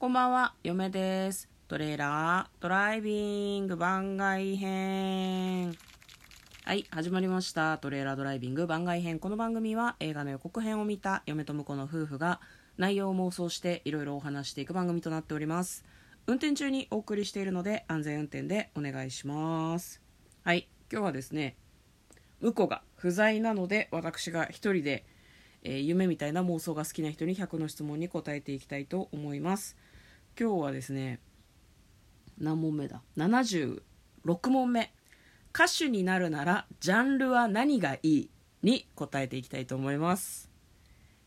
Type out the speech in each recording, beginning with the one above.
こんばんは、嫁です。トレーラードライビング番外編。はい、始まりました。トレーラードライビング番外編。この番組は映画の予告編を見た嫁と婿の夫婦が内容を妄想していろいろお話していく番組となっております。運転中にお送りしているので安全運転でお願いします。はい、今日はですね、婿が不在なので私が一人で、えー夢みたいな妄想が好きな人に100の質問に答えていきたいと思います今日はですね何問目だ？76問目。歌手になるならジャンルは何がいい？に答えていきたいと思います。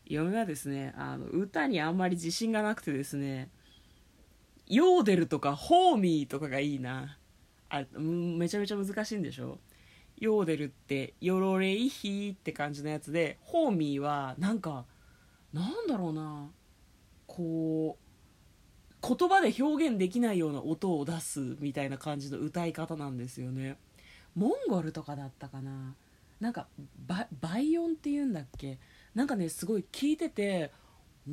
嫁はですねあの歌にあんまり自信がなくてですねヨーデルとかホーミーとかがいいな。あめちゃめちゃ難しいんでしょ？ヨーデルってヨロレイヒーって感じのやつでホーミーはなんかなんだろうな。こう言葉で表現できないような音を出すみたいな感じの歌い方なんですよね。モンゴルとかだったかな。なんかババイオンっていうんだっけ？なんかねすごい聞いてて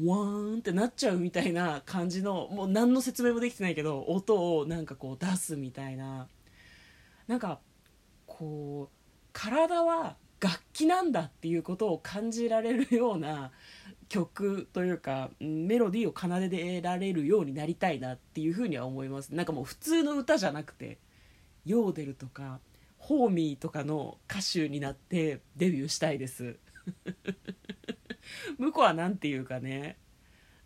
ワーンってなっちゃうみたいな感じのもう何の説明もできてないけど音をなんかこう出すみたいな。なんかこう体は楽器なんだっていうことを感じられるような曲というかメロディーを奏でられるようになりたいなっていうふうには思います。なんかもう普通の歌じゃなくてヨーデルとかホーミーとかの歌手になってデビューしたいです。向こうは何て言うかね。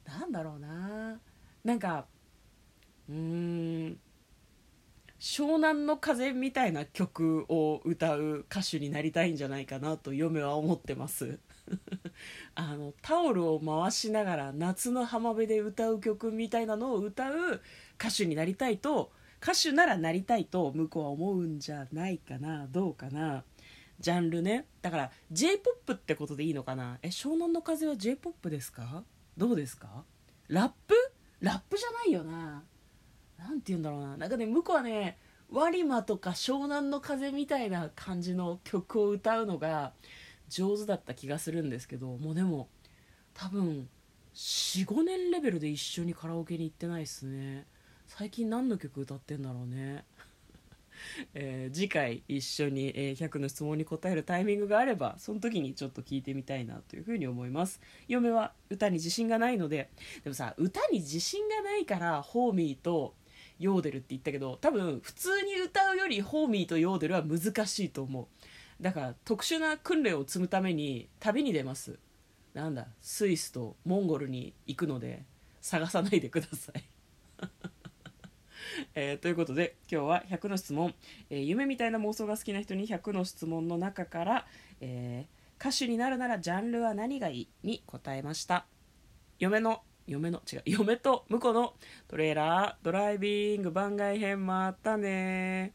なんだろうな。なんかうーん湘南の風みたいな曲を歌う歌手になりたいんじゃないかなと嫁は思ってます。あのタオルを回しながら夏の浜辺で歌う曲みたいなのを歌う歌手になりたいと歌手ならなりたいと向こうは思うんじゃないかなどうかな。ジャンルね。だから j p o p ってことでいいのかな？え湘南の風は j p o p ですか？どうですか？ラップ？ラップじゃないよな。なんて言うんだろうな。なんかね向こうはねワリマとか湘南の風みたいな感じの曲を歌うのが上手だった気がするんですけどもうでも多分45年レベルで一緒にカラオケに行ってないっすね。最近何の曲歌ってんだろうね。えー次回一緒に、えー100の質問に答えるタイミングがあればその時にちょっと聞いてみたいなというふうに思います。嫁は歌に自信がないのででもさ歌に自信がないからホーミーとヨーデルって言ったけど多分普通に歌うよりホーミーとヨーデルは難しいと思う。だから特殊な訓練を積むために旅に出ます。なんだ？スイスとモンゴルに行くので探さないでください。えーということで今日は100の質問、えー夢みたいな妄想が好きな人に100の質問の中から、えー歌手になるならジャンルは何がいい？に答えました。嫁の嫁の？違う。嫁と婿のトレーラードライビング番外編またね